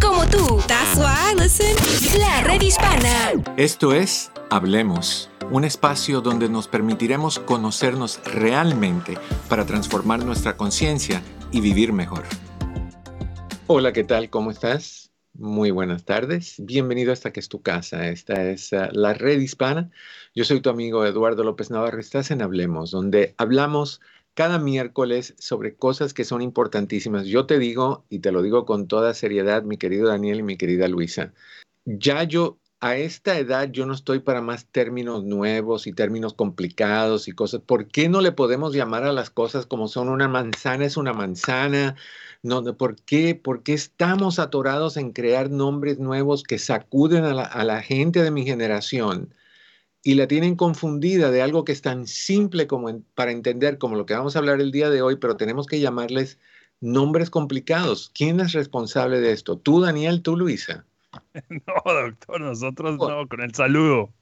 como tú. That's. La red hispana. Esto es Hablemos, un espacio donde nos permitiremos conocernos realmente para transformar nuestra conciencia y vivir mejor. Hola, ¿qué tal? ¿Cómo estás? Muy buenas tardes. Bienvenido a esta que es tu casa. Esta es uh, la red hispana. Yo soy tu amigo Eduardo López Navarro. Estás en Hablemos, donde hablamos cada miércoles sobre cosas que son importantísimas. Yo te digo, y te lo digo con toda seriedad, mi querido Daniel y mi querida Luisa, ya yo a esta edad yo no estoy para más términos nuevos y términos complicados y cosas. ¿Por qué no le podemos llamar a las cosas como son? Una manzana es una manzana, no, ¿por, qué, ¿Por qué estamos atorados en crear nombres nuevos que sacuden a la, gente de mi generación y la tienen confundida de algo que es tan simple como para entender como lo que vamos a hablar el día de hoy, pero tenemos que llamarles nombres complicados? ¿Quién es responsable de esto? ¿Tú, Daniel? ¿Tú, Luisa? No, doctor, nosotros no, con el saludo.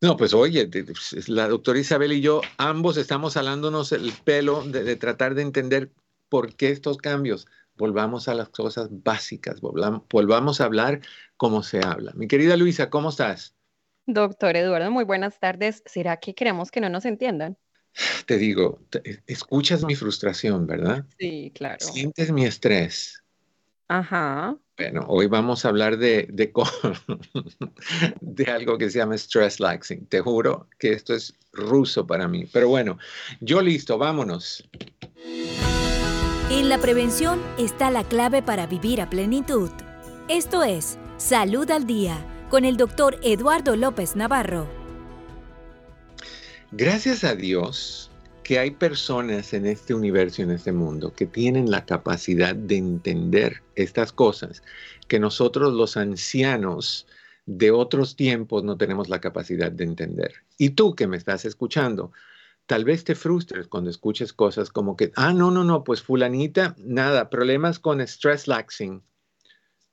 No, pues oye, pues, la doctora Isabel y yo ambos estamos alándonos el pelo de tratar de entender ¿Por qué estos cambios? Volvamos a las cosas básicas, volvamos a hablar como se habla. Mi querida Luisa, ¿cómo estás? Doctor Eduardo, muy buenas tardes. ¿Será que queremos que no nos entiendan? Te digo, escuchas mi frustración, ¿verdad? Sí, claro. Sientes mi estrés. Ajá. Bueno, hoy vamos a hablar de, de, de, algo que se llama stress laxing. Te juro que esto es ruso para mí. Pero bueno, yo listo, vámonos. En la prevención está la clave para vivir a plenitud. Esto es Salud al Día con el doctor Eduardo López Navarro. Gracias a Dios que hay personas en este universo, en este mundo, que tienen la capacidad de entender estas cosas que nosotros los ancianos de otros tiempos no tenemos la capacidad de entender. Y tú que me estás escuchando, tal vez te frustres cuando escuches cosas como que, ah, no, no, no, pues fulanita, nada, problemas con stress laxing.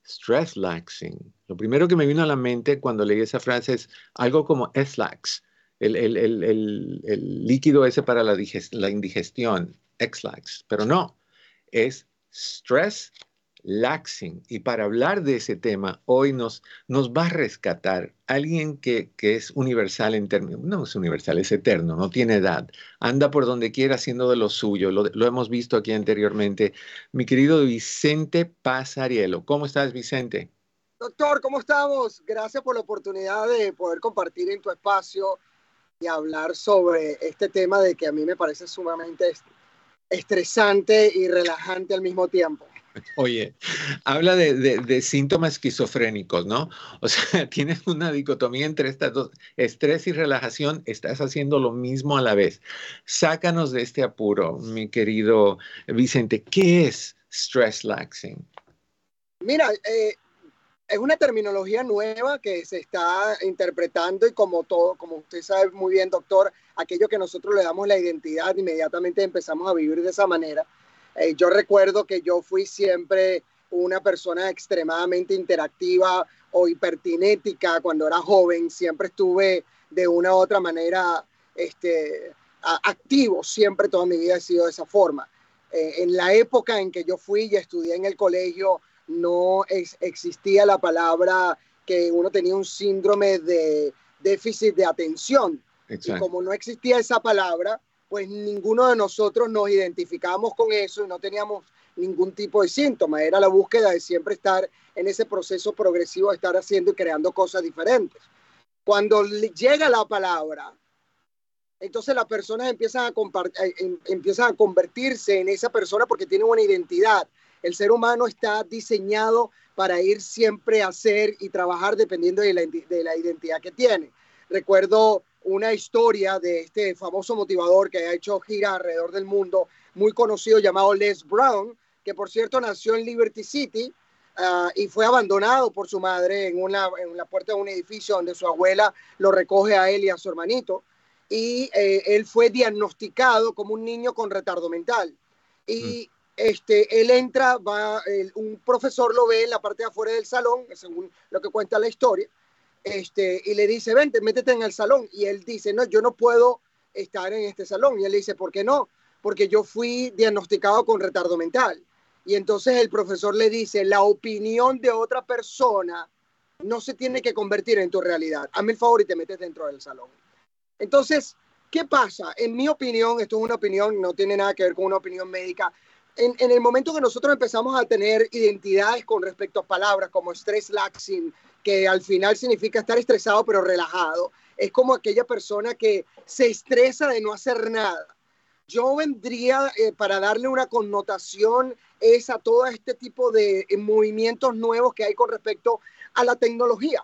Stress laxing. Lo primero que me vino a la mente cuando leí esa frase es algo como S-lax, el, el, el, líquido ese para la, la indigestión, X-lax, pero no, es stress laxing. Y para hablar de ese tema, hoy nos, nos va a rescatar alguien que, es universal en términos, no es universal, es eterno, no tiene edad, anda por donde quiera haciendo de lo suyo, lo, lo hemos visto aquí anteriormente. Mi querido Vicente Pasarielo, ¿cómo estás Vicente? Doctor, ¿cómo estamos? Gracias por la oportunidad de poder compartir en tu espacio y hablar sobre este tema de que a mí me parece sumamente estresante y relajante al mismo tiempo. Oye, habla de, síntomas esquizofrénicos, ¿no? O sea, tienes una dicotomía entre estas dos, estrés y relajación, estás haciendo lo mismo a la vez. Sácanos de este apuro, mi querido Vicente. ¿Qué es stress laxing? Mira, eh, es una terminología nueva que se está interpretando y como todo, como usted sabe muy bien, doctor, aquello que nosotros le damos la identidad, inmediatamente empezamos a vivir de esa manera eh, yo recuerdo que yo fui siempre una persona extremadamente interactiva o hipertinética cuando era joven, siempre estuve de una u otra manera este, activo, siempre toda mi vida he sido de esa forma. Eh, en la época en que yo fui y estudié en el colegio, no existía la palabra que uno tenía un síndrome de déficit de atención. Y como no existía esa palabra, pues ninguno de nosotros nos identificábamos con eso y no teníamos ningún tipo de síntoma. Era la búsqueda de siempre estar en ese proceso progresivo de estar haciendo y creando cosas diferentes. Cuando llega la palabra, entonces las personas empiezan a, eh, em, empiezan a convertirse en esa persona porque tienen una identidad. El ser humano está diseñado para ir siempre a ser y trabajar dependiendo de la, de la identidad que tiene. Recuerdo una historia de este famoso motivador que ha hecho gira alrededor del mundo, muy conocido llamado Les Brown, que por cierto nació en Liberty City ah, y fue abandonado por su madre en, una, la puerta de un edificio donde su abuela lo recoge a él y a su hermanito. Y eh, él fue diagnosticado como un niño con retardo mental. Y mm. Este, él entra, va, un profesor lo ve en la parte de afuera del salón, según lo que cuenta la historia, este, y le dice, vente, métete en el salón. Y él dice, no, yo no puedo estar en este salón. Y él dice, ¿por qué no? Porque yo fui diagnosticado con retardo mental. Y entonces el profesor le dice, la opinión de otra persona no se tiene que convertir en tu realidad. Hazme el favor y te metes dentro del salón. Entonces, ¿qué pasa? En mi opinión, esto es una opinión, no tiene nada que ver con una opinión médica. En, el momento que nosotros empezamos a tener identidades con respecto a palabras como stress laxing, que al final significa estar estresado pero relajado, es como aquella persona que se estresa de no hacer nada. Yo vendría eh, para darle una connotación es a todo este tipo de movimientos nuevos que hay con respecto a la tecnología.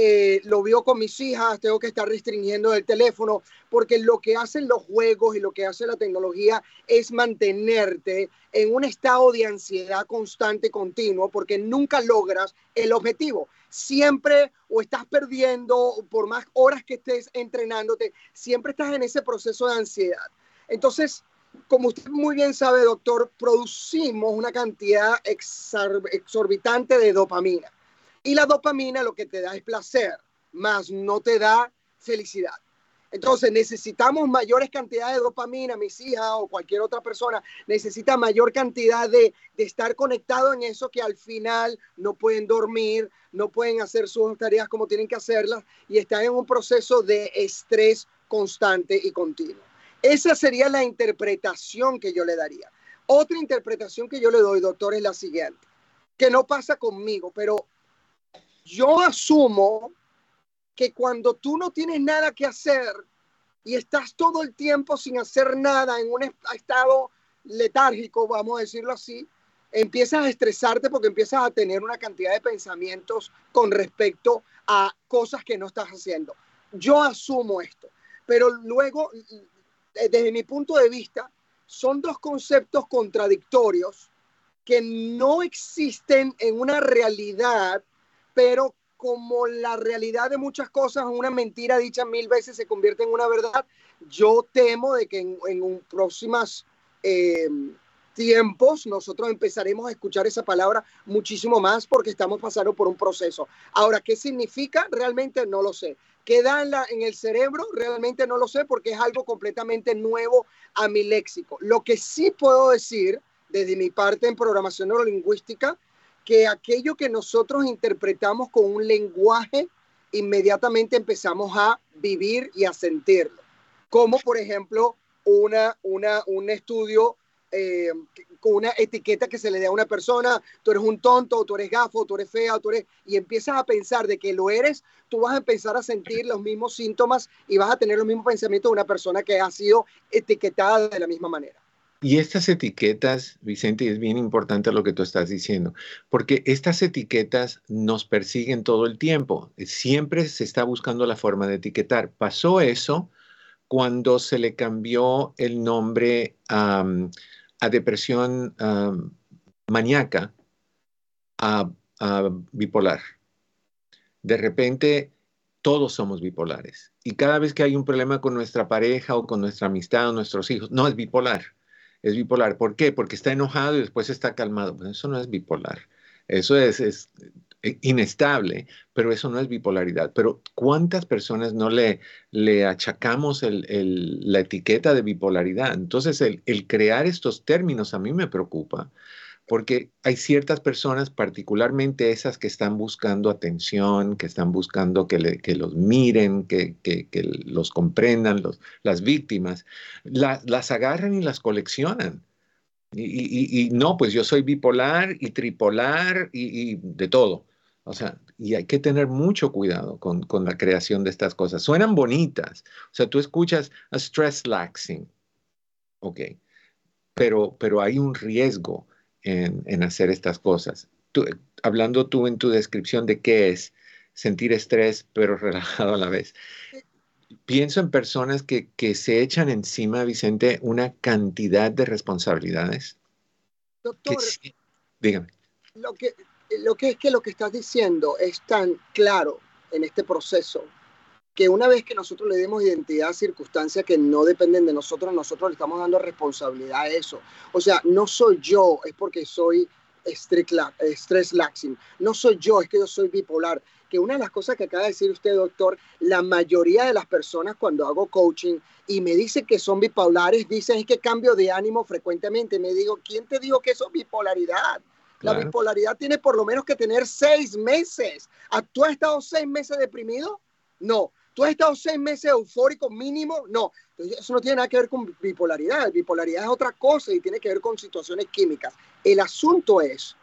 Eh, lo vio con mis hijas, tengo que estar restringiendo el teléfono, porque lo que hacen los juegos y lo que hace la tecnología es mantenerte en un estado de ansiedad constante, continuo, porque nunca logras el objetivo. Siempre o estás perdiendo, por más horas que estés entrenándote, siempre estás en ese proceso de ansiedad. Entonces, como usted muy bien sabe, doctor, producimos una cantidad exorbitante de dopamina. Y la dopamina lo que te da es placer, más no te da felicidad. Entonces necesitamos mayores cantidades de dopamina, mis hijas o cualquier otra persona necesita mayor cantidad de, de, estar conectado en eso que al final no pueden dormir, no pueden hacer sus tareas como tienen que hacerlas y están en un proceso de estrés constante y continuo. Esa sería la interpretación que yo le daría. Otra interpretación que yo le doy, doctor, es la siguiente, que no pasa conmigo, pero yo asumo que cuando tú no tienes nada que hacer y estás todo el tiempo sin hacer nada en un estado letárgico, vamos a decirlo así, empiezas a estresarte porque empiezas a tener una cantidad de pensamientos con respecto a cosas que no estás haciendo. Yo asumo esto, pero luego desde mi punto de vista, son dos conceptos contradictorios que no existen en una realidad, pero como la realidad de muchas cosas, una mentira dicha mil veces se convierte en una verdad, yo temo de que en, en próximas eh, tiempos nosotros empezaremos a escuchar esa palabra muchísimo más porque estamos pasando por un proceso. Ahora, ¿qué significa? Realmente no lo sé queda en, la, en el cerebro, realmente no lo sé porque es algo completamente nuevo a mi léxico. Lo que sí puedo decir desde mi parte en programación neurolingüística, que aquello que nosotros interpretamos con un lenguaje, inmediatamente empezamos a vivir y a sentirlo. Como por ejemplo una, una, un estudio eh, con una etiqueta que se le dé a una persona, tú eres un tonto, tú eres gafo, tú eres fea, tú eres, y empiezas a pensar de que lo eres, tú vas a empezar a sentir los mismos síntomas y vas a tener los mismos pensamientos de una persona que ha sido etiquetada de la misma manera. Y estas etiquetas, Vicente, es bien importante lo que tú estás diciendo, porque estas etiquetas nos persiguen todo el tiempo. Siempre se está buscando la forma de etiquetar. Pasó eso cuando se le cambió el nombre a a depresión maníaca a, bipolar. De repente, todos somos bipolares. Y cada vez que hay un problema con nuestra pareja o con nuestra amistad o nuestros hijos, no es bipolar. Es bipolar. ¿Por qué? Porque está enojado y después está calmado. Pues eso no es bipolar. Eso es, eh, inestable, pero eso no es bipolaridad. Pero ¿cuántas personas no le, le achacamos la etiqueta de bipolaridad? Entonces, el, crear estos términos a mí me preocupa, porque hay ciertas personas, particularmente esas que están buscando atención, que están buscando que, los miren, que, los comprendan, los, las víctimas, las agarran y las coleccionan. Y, no, pues yo soy bipolar y tripolar y, de todo. O sea, y hay que tener mucho cuidado con, la creación de estas cosas. Suenan bonitas. O sea, tú escuchas a stress laxing. Ok. Pero, pero hay un riesgo en, hacer estas cosas. hablando tú en tu descripción de qué es sentir estrés, pero relajado a la vez pienso en personas que, se echan encima, Vicente, una cantidad de responsabilidades. Doctor, dígame. Lo que, lo que es que lo que estás diciendo es tan claro en este proceso que una vez que nosotros le demos identidad a circunstancias que no dependen de nosotros, nosotros le estamos dando responsabilidad a eso. O sea, no soy yo, es porque soy stress laxing. No soy yo, es que yo soy bipolar. Que una de las cosas que acaba de decir usted, doctor, la mayoría de las personas cuando hago coaching y me dicen que son bipolares, dicen es que cambio de ánimo frecuentemente. Me digo, ¿quién te dijo que eso es bipolaridad? La bipolaridad tiene por lo menos que tener seis meses. ¿Tú has estado seis meses deprimido? No. ¿Tú has estado seis meses eufórico mínimo? No. Entonces, eso no tiene nada que ver con bipolaridad. Bipolaridad es otra cosa y tiene que ver con situaciones químicas. El asunto es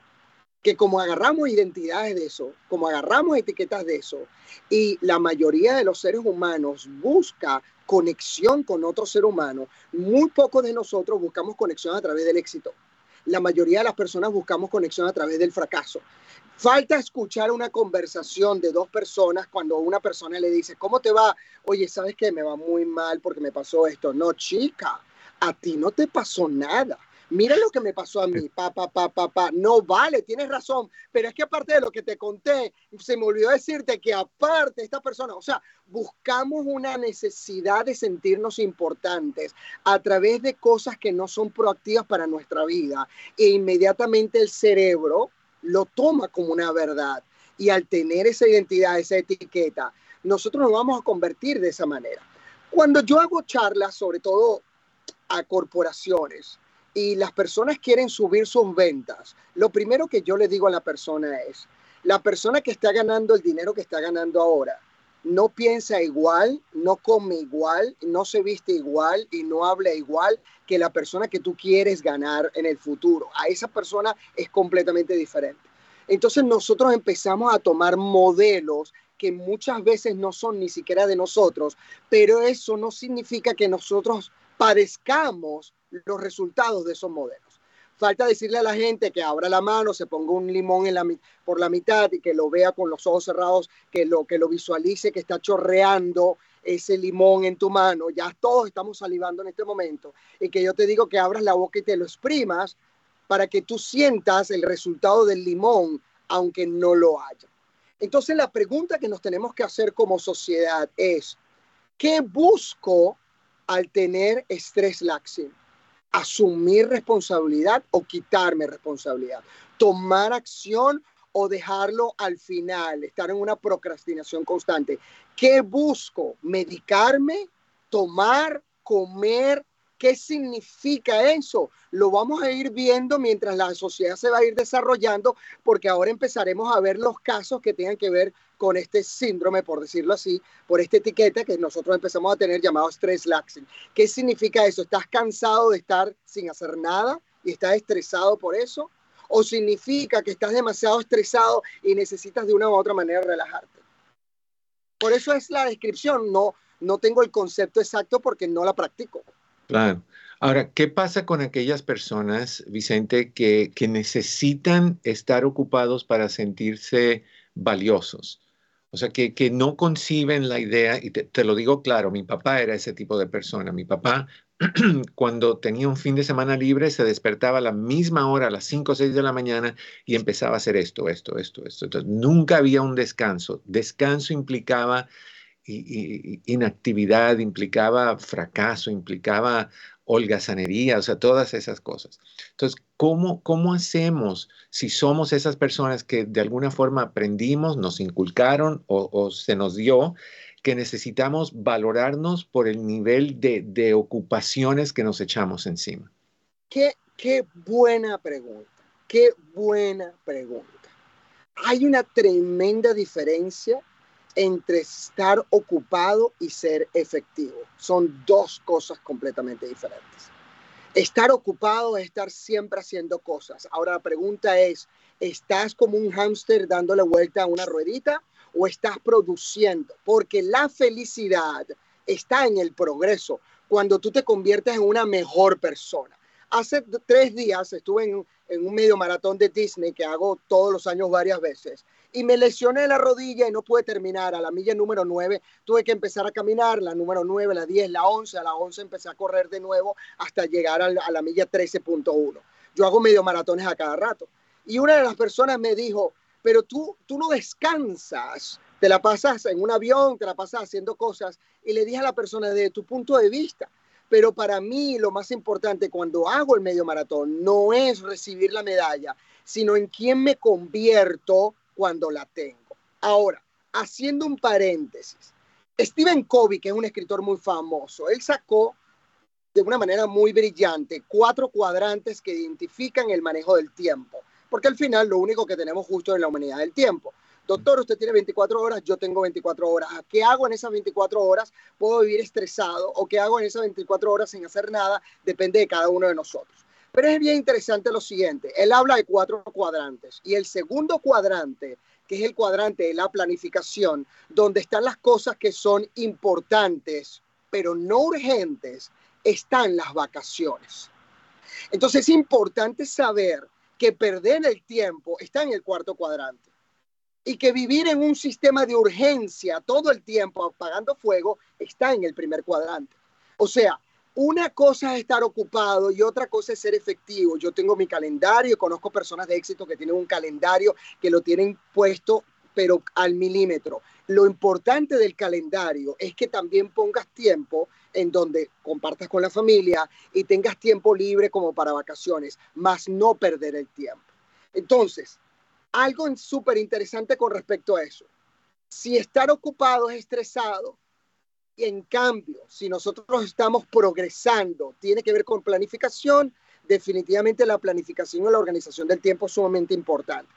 que como agarramos identidades de eso, como agarramos etiquetas de eso, y la mayoría de los seres humanos busca conexión con otro ser humano, muy pocos de nosotros buscamos conexión a través del éxito la mayoría de las personas buscamos conexión a través del fracaso. Falta escuchar una conversación de dos personas cuando una persona le dice, ¿cómo te va? Oye, ¿sabes qué? Me va muy mal porque me pasó esto. No, chica, a ti no te pasó nada. Mira lo que me pasó a mí, pa, pa, pa, pa, pa. No vale, tienes razón, pero es que aparte de lo que te conté, se me olvidó decirte que aparte esta persona, o sea, buscamos una necesidad de sentirnos importantes a través de cosas que no son proactivas para nuestra vida e inmediatamente el cerebro lo toma como una verdad. Y al tener esa identidad, esa etiqueta, nosotros nos vamos a convertir de esa manera. Cuando yo hago charlas, sobre todo a corporaciones, y las personas quieren subir sus ventas, lo primero que yo le digo a la persona es, la persona que está ganando el dinero que está ganando ahora, no piensa igual, no come igual, no se viste igual y no habla igual que la persona que tú quieres ganar en el futuro. A esa persona es completamente diferente. Entonces nosotros empezamos a tomar modelos que muchas veces no son ni siquiera de nosotros, pero eso no significa que nosotros padezcamos los resultados de esos modelos. Falta decirle a la gente que abra la mano, se ponga un limón por la mitad y que lo vea con los ojos cerrados, que lo, que lo visualice, que está chorreando ese limón en tu mano. Ya todos estamos salivando en este momento. Y que yo te digo que abras la boca y te lo exprimas para que tú sientas el resultado del limón, aunque no lo haya. Entonces la pregunta que nos tenemos que hacer como sociedad es, ¿qué busco al tener estrés laxing? Asumir responsabilidad o quitarme responsabilidad, tomar acción o dejarlo al final, estar en una procrastinación constante. ¿Qué busco? ¿Medicarme? ¿Tomar? ¿Comer? ¿Qué significa eso? Lo vamos a ir viendo mientras la sociedad se va a ir desarrollando, porque ahora empezaremos a ver los casos que tengan que ver con este síndrome, por decirlo así, por esta etiqueta que nosotros empezamos a tener llamado stress laxing. ¿Qué significa eso? ¿Estás cansado de estar sin hacer nada y estás estresado por eso? ¿O significa que estás demasiado estresado y necesitas de una u otra manera relajarte? Por eso es la descripción, no, no tengo el concepto exacto porque no la practico. Claro. Ahora, ¿qué pasa con aquellas personas, Vicente, que, que necesitan estar ocupados para sentirse valiosos? O sea, que, que no conciben la idea, y te, lo digo claro, mi papá era ese tipo de persona. Mi papá, cuando tenía un fin de semana libre, se despertaba a la misma hora, a las 5 o 6 de la mañana, y empezaba a hacer esto, esto, esto, esto. Entonces, nunca había un descanso. Descanso implicaba inactividad, implicaba fracaso, implicaba holgazanería, o sea, todas esas cosas. Entonces, ¿cómo, ¿cómo hacemos si somos esas personas que de alguna forma aprendimos, nos inculcaron o, se nos dio que necesitamos valorarnos por el nivel de, de ocupaciones que nos echamos encima? Qué, qué buena pregunta, qué buena pregunta. Hay una tremenda diferencia entre estar ocupado y ser efectivo. Son dos cosas completamente diferentes. Estar ocupado es estar siempre haciendo cosas. Ahora la pregunta es, ¿estás como un hámster dándole vuelta a una ruedita o estás produciendo? Porque la felicidad está en el progreso, cuando tú te conviertes en una mejor persona. Hace tres días estuve en, un medio maratón de Disney que hago todos los años varias veces y me lesioné la rodilla y no pude terminar. A la milla número 9 tuve que empezar a caminar, la número 9, la 10, la 11, a la 11 empecé a correr de nuevo hasta llegar a la, milla 13.1. Yo hago medio maratones a cada rato. Y una de las personas me dijo, pero tú, tú no descansas, te la pasas en un avión, te la pasas haciendo cosas. Y le dije a la persona, de tu punto de vista, pero para mí lo más importante cuando hago el medio maratón no es recibir la medalla, sino en quién me convierto cuando la tengo. Ahora, haciendo un paréntesis, Stephen Covey, que es un escritor muy famoso, él sacó de una manera muy brillante cuatro cuadrantes que identifican el manejo del tiempo, porque al final lo único que tenemos justo en la humanidad es el tiempo. Doctor, usted tiene 24 horas, yo tengo 24 horas. ¿Qué hago en esas 24 horas? ¿Puedo vivir estresado? ¿O qué hago en esas 24 horas sin hacer nada? Depende de cada uno de nosotros. Pero es bien interesante lo siguiente. Él habla de cuatro cuadrantes y el segundo cuadrante que es el cuadrante de la planificación, donde están las cosas que son importantes, pero no urgentes, están las vacaciones. Entonces es importante saber que perder el tiempo está en el cuarto cuadrante y que vivir en un sistema de urgencia todo el tiempo apagando fuego está en el primer cuadrante. O sea, una cosa es estar ocupado y otra cosa es ser efectivo. Yo tengo mi calendario, conozco personas de éxito que tienen un calendario que lo tienen puesto pero al milímetro. Lo importante del calendario es que también pongas tiempo en donde compartas con la familia y tengas tiempo libre como para vacaciones, más no perder el tiempo. Entonces, algo súper interesante con respecto a eso. Si estar ocupado es estresado, en cambio, si nosotros estamos progresando, tiene que ver con planificación, definitivamente la planificación y la organización del tiempo es sumamente importante.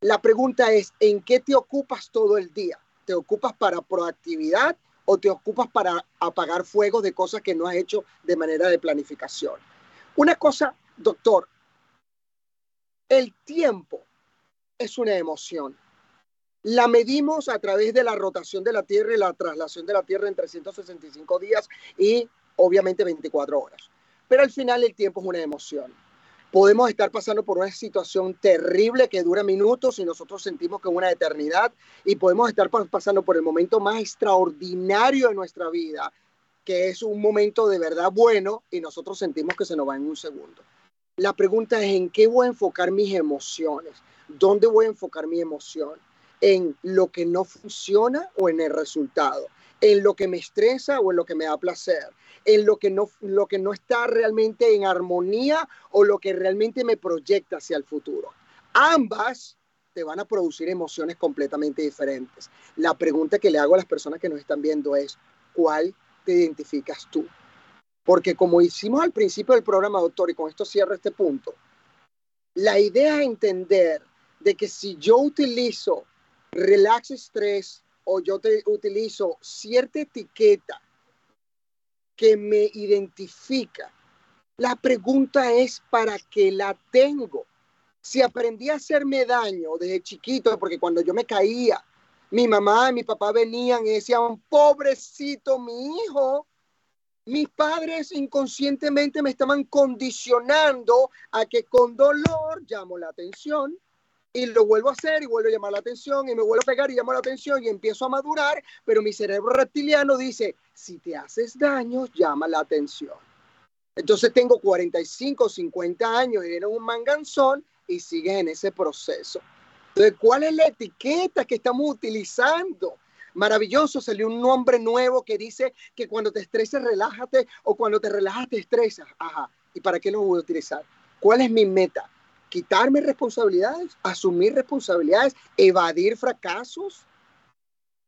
La pregunta es, ¿en qué te ocupas todo el día? ¿Te ocupas para proactividad o te ocupas para apagar fuego de cosas que no has hecho de manera de planificación? Una cosa, doctor, el tiempo es una emoción la medimos a través de la rotación de la Tierra y la traslación de la Tierra en 365 días y obviamente 24 horas. Pero al final el tiempo es una emoción. Podemos estar pasando por una situación terrible que dura minutos y nosotros sentimos que es una eternidad y podemos estar pasando por el momento más extraordinario de nuestra vida, que es un momento de verdad bueno y nosotros sentimos que se nos va en un segundo. La pregunta es en qué voy a enfocar mis emociones, dónde voy a enfocar mi emoción en lo que no funciona o en el resultado, en lo que me estresa o en lo que me da placer, en lo que no, lo que no está realmente en armonía o lo que realmente me proyecta hacia el futuro. Ambas te van a producir emociones completamente diferentes. La pregunta que le hago a las personas que nos están viendo es, ¿cuál te identificas tú? Porque como hicimos al principio del programa, doctor, y con esto cierro este punto, la idea es entender de que si yo utilizo relax estrés o yo te utilizo cierta etiqueta que me identifica. La pregunta es para qué la tengo. Si aprendí a hacerme daño desde chiquito, porque cuando yo me caía, mi mamá y mi papá venían y decían, pobrecito mi hijo, mis padres inconscientemente me estaban condicionando a que con dolor llamo la atención, y lo vuelvo a hacer y vuelvo a llamar la atención y me vuelvo a pegar y llamo la atención y empiezo a madurar, pero mi cerebro reptiliano dice, si te haces daño, llama la atención. Entonces tengo 45, 50 años y era un manganzón y sigues en ese proceso. Entonces, ¿cuál es la etiqueta que estamos utilizando? Maravilloso, salió un nombre nuevo que dice que cuando te estreses, relájate o cuando te relajas, te estresas. Ajá. ¿Y para qué lo voy a utilizar? ¿Cuál es mi meta? Quitarme responsabilidades, asumir responsabilidades, evadir fracasos?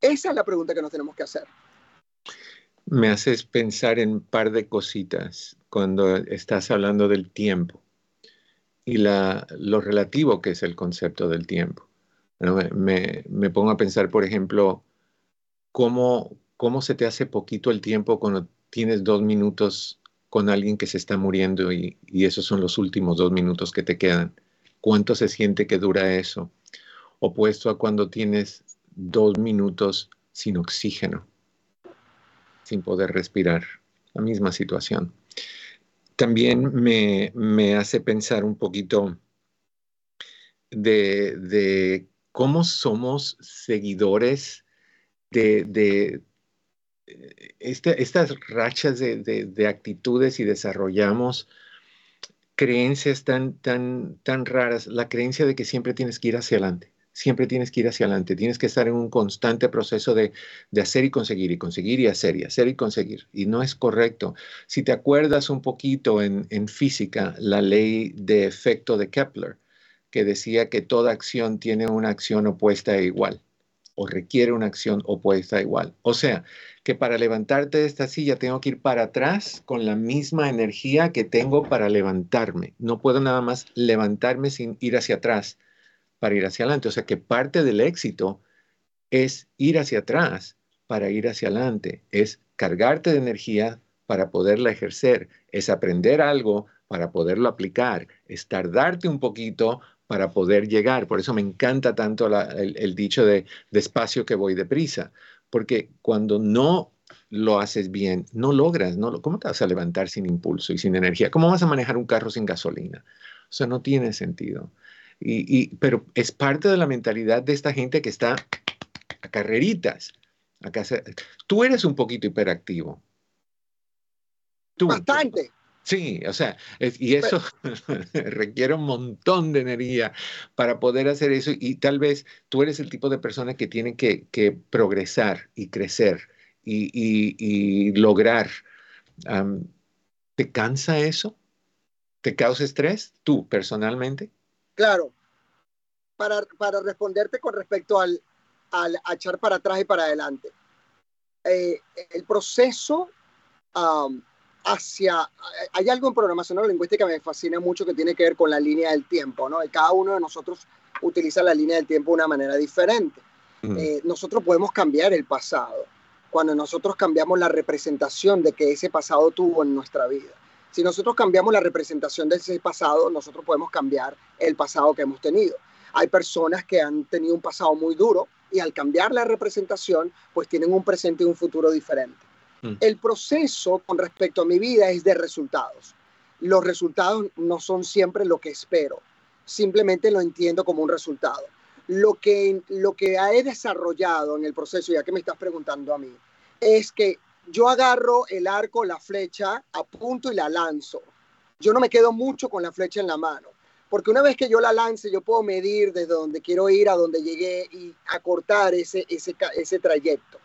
Esa es la pregunta que nos tenemos que hacer. Me haces pensar en un par de cositas cuando estás hablando del tiempo y la, lo relativo que es el concepto del tiempo. me, me, pongo a pensar, por ejemplo, cómo, cómo se te hace poquito el tiempo cuando tienes dos minutos con alguien que se está muriendo y, esos son los últimos dos minutos que te quedan. ¿Cuánto se siente que dura eso? Opuesto a cuando tienes dos minutos sin oxígeno, sin poder respirar. La misma situación. También me, hace pensar un poquito de, cómo somos seguidores de, este, estas rachas de, actitudes y desarrollamos creencias tan, tan, tan raras, la creencia de que siempre tienes que ir hacia adelante, siempre tienes que ir hacia adelante, tienes que estar en un constante proceso de, hacer y conseguir y conseguir y hacer y hacer y conseguir. Y no es correcto. Si te acuerdas un poquito en, en física, la ley de efecto de Kepler, que decía que toda acción tiene una acción opuesta e igual, o requiere una acción opuesta e igual. O sea, que para levantarte de esta silla tengo que ir para atrás con la misma energía que tengo para levantarme. No puedo nada más levantarme sin ir hacia atrás para ir hacia adelante. O sea que parte del éxito es ir hacia atrás para ir hacia adelante, es cargarte de energía para poderla ejercer, es aprender algo para poderlo aplicar, es tardarte un poquito para poder llegar. Por eso me encanta tanto el, dicho de despacio que voy deprisa, porque cuando no lo haces bien, no logras, no, ¿cómo te vas a levantar sin impulso y sin energía? ¿Cómo vas a manejar un carro sin gasolina? O sea, no tiene sentido. Y, pero es parte de la mentalidad de esta gente que está a carreritas. Acá tú eres un poquito hiperactivo. Bastante. Sí, o sea, y eso requiere un montón de energía para poder hacer eso y tal vez tú eres el tipo de persona que tiene que, progresar y crecer y, lograr. ¿Te cansa eso? ¿Te causa estrés tú personalmente? Claro. Para, responderte con respecto al, al echar para atrás y para adelante. Eh, el proceso hacia... Hay algo en programación neurolingüística que me fascina mucho que tiene que ver con la línea del tiempo, ¿no? Y cada uno de nosotros utiliza la línea del tiempo de una manera diferente. Eh, nosotros podemos cambiar el pasado cuando nosotros cambiamos la representación de que ese pasado tuvo en nuestra vida. Si nosotros cambiamos la representación de ese pasado, nosotros podemos cambiar el pasado que hemos tenido. Hay personas que han tenido un pasado muy duro y al cambiar la representación, pues tienen un presente y un futuro diferente. Mm. El proceso con respecto a mi vida es de resultados. Los resultados no son siempre lo que espero, simplemente lo entiendo como un resultado. Lo que, lo que he desarrollado en el proceso, ya que me estás preguntando a mí, es que yo agarro el arco, la flecha, apunto y la lanzo. Yo no me quedo mucho con la flecha en la mano, porque una vez que yo la lance, yo puedo medir desde donde quiero ir a donde llegué y acortar ese, ese, ese trayecto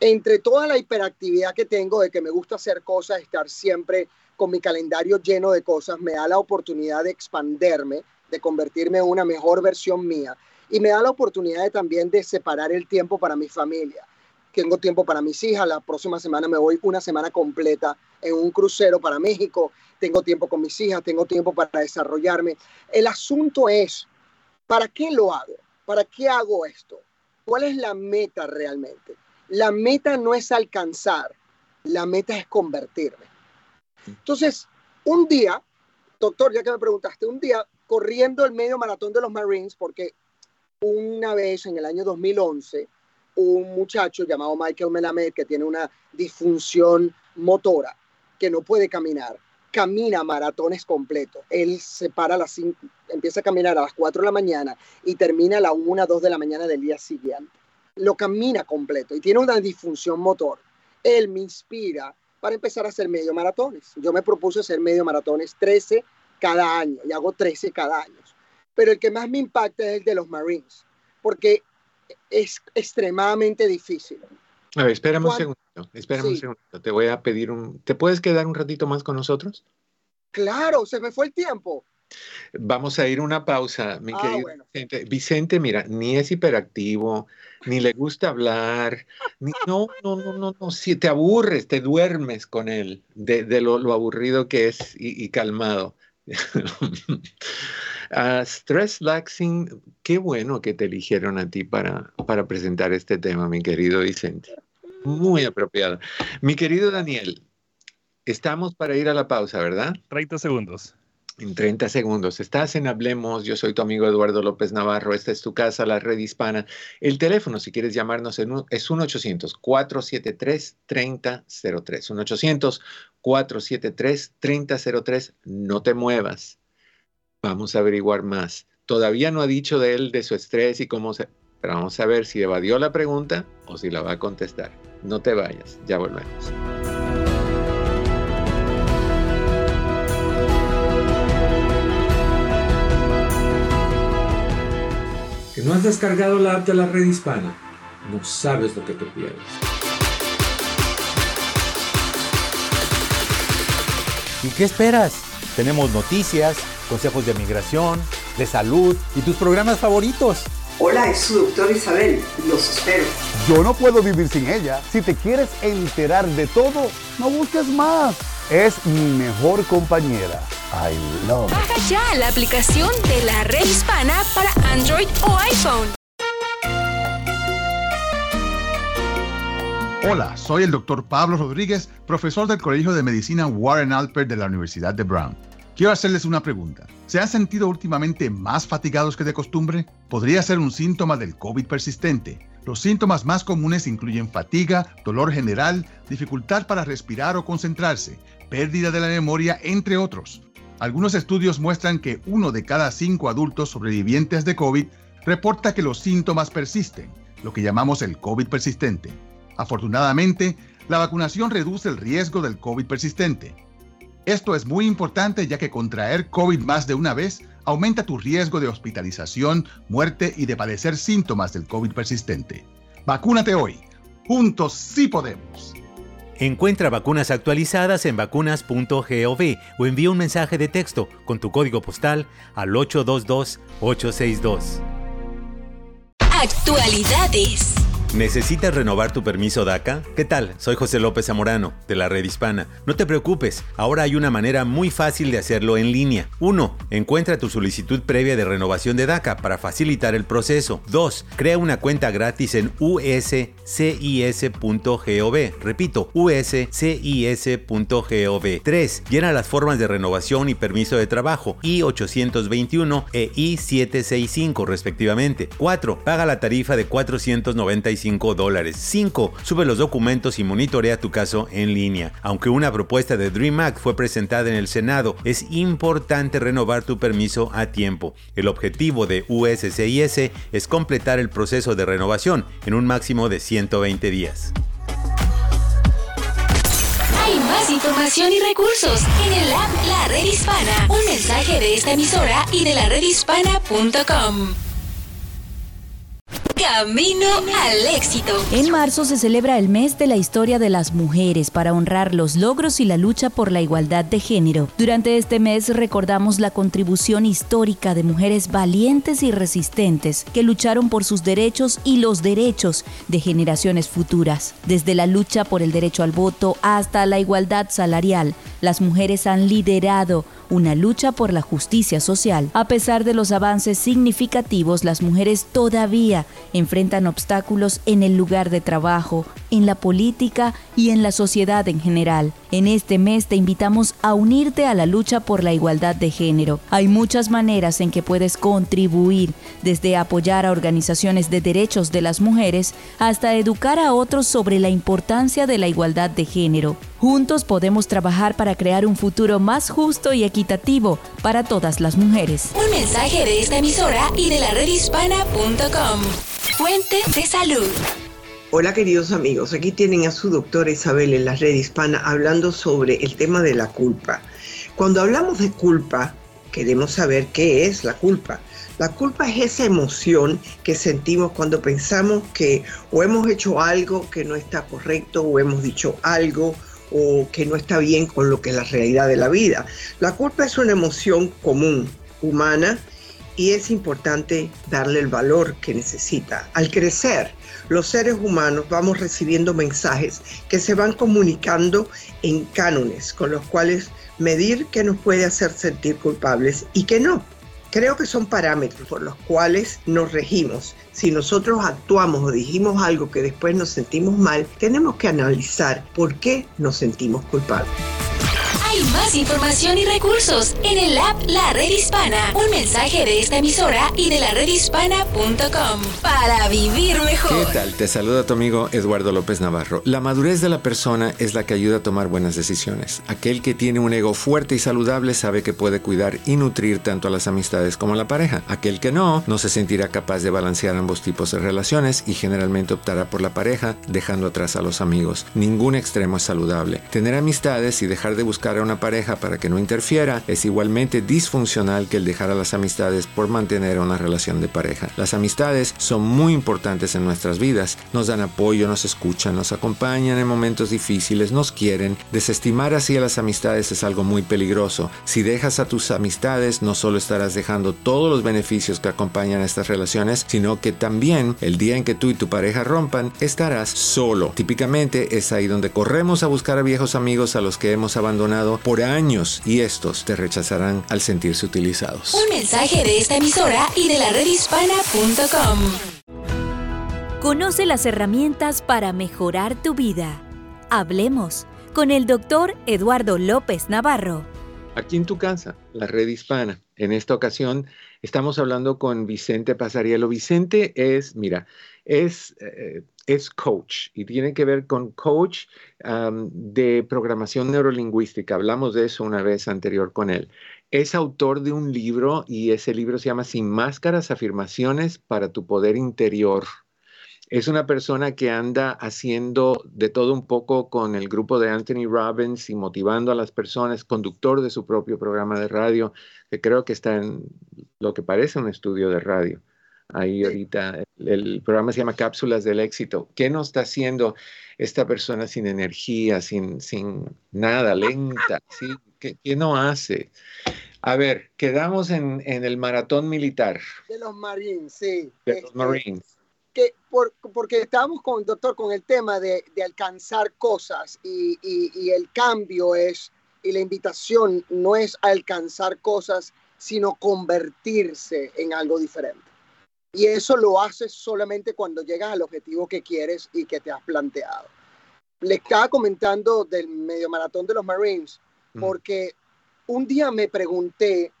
entre toda la hiperactividad que tengo de que me gusta hacer cosas, estar siempre con mi calendario lleno de cosas, me da la oportunidad de expanderme, de convertirme en una mejor versión mía y me da la oportunidad de, también de separar el tiempo para mi familia. Tengo tiempo para mis hijas, la próxima semana me voy una semana completa en un crucero para México, tengo tiempo con mis hijas, tengo tiempo para desarrollarme. El asunto es, ¿para qué lo hago? ¿Para qué hago esto? ¿Cuál es la meta realmente? La meta no es alcanzar, la meta es convertirme. Entonces, un día, doctor, ya que me preguntaste, un día corriendo el medio maratón de los Marines, porque una vez en el año 2011, un muchacho llamado Michael Melamed, que tiene una disfunción motora, que no puede caminar, camina maratones completos. Él se para a las 5, empieza a caminar a las 4 de la mañana y termina a las 1, 2 de la mañana del día siguiente lo camina completo y tiene una disfunción motor. Él me inspira para empezar a hacer medio maratones. Yo me propuse hacer medio maratones 13 cada año y hago 13 cada año. Pero el que más me impacta es el de los Marines, porque es extremadamente difícil. A ver, espérame un segundo, espérame un segundo. Te voy a pedir un... ¿Te puedes quedar un ratito más con nosotros? Claro, se me fue el tiempo. Vamos a ir a una pausa, mi ah, querido Vicente. Vicente, mira, ni es hiperactivo, ni le gusta hablar, ni, no, no, no, no, no, si te aburres, te duermes con él, de, lo, aburrido que es y, calmado. Ah, stress Laxing, qué bueno que te eligieron a ti para, para presentar este tema, mi querido Vicente. Muy apropiado. Mi querido Daniel, estamos para ir a la pausa, ¿verdad? 30 segundos en 30 segundos. Estás en Hablemos, yo soy tu amigo Eduardo López Navarro, esta es tu casa, la red hispana. El teléfono, si quieres llamarnos, es 1-800-473-3003. 1-800-473-3003. No te muevas. Vamos a averiguar más. Todavía no ha dicho de él, de su estrés y cómo se... Pero vamos a ver si evadió la pregunta o si la va a contestar. No te vayas, ya volvemos. No has descargado la app de la red hispana, no sabes lo que te pierdes. ¿Y qué esperas? Tenemos noticias, consejos de migración de salud y tus programas favoritos. Hola, es su doctor Isabel. Los espero. Yo no puedo vivir sin ella. Si te quieres enterar de todo, no busques más. Es mi mejor compañera. I love. Baja ya la aplicación de la red hispana para Android o iPhone. Hola, soy el doctor Pablo Rodríguez, profesor del Colegio de Medicina Warren Alpert de la Universidad de Brown. Quiero hacerles una pregunta. ¿Se han sentido últimamente más fatigados que de costumbre? Podría ser un síntoma del COVID persistente. Los síntomas más comunes incluyen fatiga, dolor general, dificultad para respirar o concentrarse, pérdida de la memoria, entre otros. Algunos estudios muestran que uno de cada cinco adultos sobrevivientes de COVID reporta que los síntomas persisten, lo que llamamos el COVID persistente. Afortunadamente, la vacunación reduce el riesgo del COVID persistente. Esto es muy importante ya que contraer COVID más de una vez aumenta tu riesgo de hospitalización, muerte y de padecer síntomas del COVID persistente. Vacúnate hoy. Juntos sí podemos. Encuentra vacunas actualizadas en vacunas.gov o envía un mensaje de texto con tu código postal al 822-862. Actualidades. ¿Necesitas renovar tu permiso DACA? ¿Qué tal? Soy José López Zamorano, de la Red Hispana. No te preocupes, ahora hay una manera muy fácil de hacerlo en línea. 1. Encuentra tu solicitud previa de renovación de DACA para facilitar el proceso. 2. Crea una cuenta gratis en uscis.gov. Repito, uscis.gov. 3. Llena las formas de renovación y permiso de trabajo I-821 e I-765 respectivamente. 4. Paga la tarifa de 495 dólares. 5. Sube los documentos y monitorea tu caso en línea. Aunque una propuesta de Dream Act fue presentada en el Senado, es importante renovar tu permiso a tiempo. El objetivo de USCIS es completar el proceso de renovación en un máximo de 120 días. Hay más información y recursos en el app La Red Hispana. Un mensaje de esta emisora y de la redhispana.com. Camino al éxito. En marzo se celebra el mes de la historia de las mujeres para honrar los logros y la lucha por la igualdad de género. Durante este mes recordamos la contribución histórica de mujeres valientes y resistentes que lucharon por sus derechos y los derechos de generaciones futuras. Desde la lucha por el derecho al voto hasta la igualdad salarial, las mujeres han liderado una lucha por la justicia social. A pesar de los avances significativos, las mujeres todavía enfrentan obstáculos en el lugar de trabajo, en la política y en la sociedad en general. En este mes te invitamos a unirte a la lucha por la igualdad de género. Hay muchas maneras en que puedes contribuir, desde apoyar a organizaciones de derechos de las mujeres hasta educar a otros sobre la importancia de la igualdad de género. Juntos podemos trabajar para crear un futuro más justo y equitativo para todas las mujeres. Un mensaje de esta emisora y de la redhispana.com. Fuente de salud. Hola queridos amigos, aquí tienen a su doctora Isabel en la red hispana hablando sobre el tema de la culpa. Cuando hablamos de culpa, queremos saber qué es la culpa. La culpa es esa emoción que sentimos cuando pensamos que o hemos hecho algo que no está correcto o hemos dicho algo o que no está bien con lo que es la realidad de la vida. La culpa es una emoción común, humana, y es importante darle el valor que necesita. Al crecer, los seres humanos vamos recibiendo mensajes que se van comunicando en cánones con los cuales medir qué nos puede hacer sentir culpables y qué no. Creo que son parámetros por los cuales nos regimos. Si nosotros actuamos o dijimos algo que después nos sentimos mal, tenemos que analizar por qué nos sentimos culpables. Hay más información y recursos en el app La Red Hispana. Un mensaje de esta emisora y de la redhispana.com para vivir mejor. ¿Qué tal? Te saluda tu amigo Eduardo López Navarro. La madurez de la persona es la que ayuda a tomar buenas decisiones. Aquel que tiene un ego fuerte y saludable sabe que puede cuidar y nutrir tanto a las amistades como a la pareja. Aquel que no, no se sentirá capaz de balancear ambos tipos de relaciones y generalmente optará por la pareja, dejando atrás a los amigos. Ningún extremo es saludable. Tener amistades y dejar de buscar a una pareja para que no interfiera es igualmente disfuncional que el dejar a las amistades por mantener una relación de pareja. Las amistades son muy importantes en nuestras vidas, nos dan apoyo, nos escuchan, nos acompañan en momentos difíciles, nos quieren. Desestimar así a las amistades es algo muy peligroso. Si dejas a tus amistades, no solo estarás dejando todos los beneficios que acompañan a estas relaciones, sino que también el día en que tú y tu pareja rompan, estarás solo. Típicamente es ahí donde corremos a buscar a viejos amigos a los que hemos abandonado por años y estos te rechazarán al sentirse utilizados. Un mensaje de esta emisora y de la redhispana.com. Conoce las herramientas para mejorar tu vida. Hablemos con el doctor Eduardo López Navarro. Aquí en tu casa, la red hispana. En esta ocasión estamos hablando con Vicente Pasarielo. Vicente es, mira, es, eh, es coach y tiene que ver con coach de programación neurolingüística. Hablamos de eso una vez anterior con él. Es autor de un libro y ese libro se llama Sin máscaras, afirmaciones para tu poder interior. Es una persona que anda haciendo de todo un poco con el grupo de Anthony Robbins y motivando a las personas, conductor de su propio programa de radio, que creo que está en lo que parece un estudio de radio. Ahí ahorita el, programa se llama Cápsulas del Éxito. ¿Qué no está haciendo esta persona sin energía, sin, sin nada, lenta? ¿sí? ¿Qué, no hace? A ver, quedamos en, el maratón militar. De los Marines, sí. De los este, Marines porque estábamos con, doctor, con el tema de, alcanzar cosas y, el cambio es, y la invitación no es alcanzar cosas, sino convertirse en algo diferente. Y eso lo haces solamente cuando llegas al objetivo que quieres y que te has planteado. Le estaba comentando del medio maratón de los Marines, porque un día me pregunté,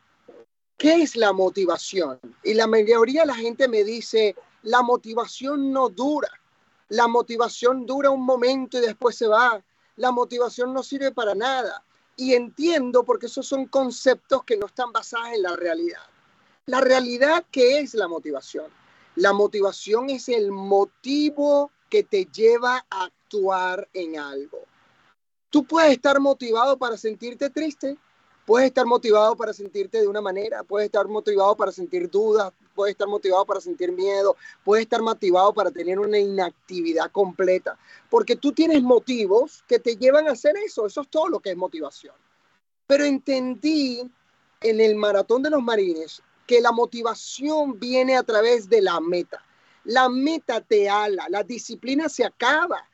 ¿qué es la motivación? Y la mayoría de la gente me dice, la motivación no dura. La motivación dura un momento y después se va. La motivación no sirve para nada. Y entiendo porque esos son conceptos que no están basados en la realidad. La realidad, ¿qué es la motivación? La motivación es el motivo que te lleva a actuar en algo. Tú puedes estar motivado para sentirte triste, puedes estar motivado para sentirte de una manera, puedes estar motivado para sentir dudas, puede estar motivado para sentir miedo, puede estar motivado para tener una inactividad completa, porque tú tienes motivos que te llevan a hacer eso, eso es todo lo que es motivación. Pero entendí en el maratón de los marines que la motivación viene a través de la meta. La meta te ala, la disciplina se acaba,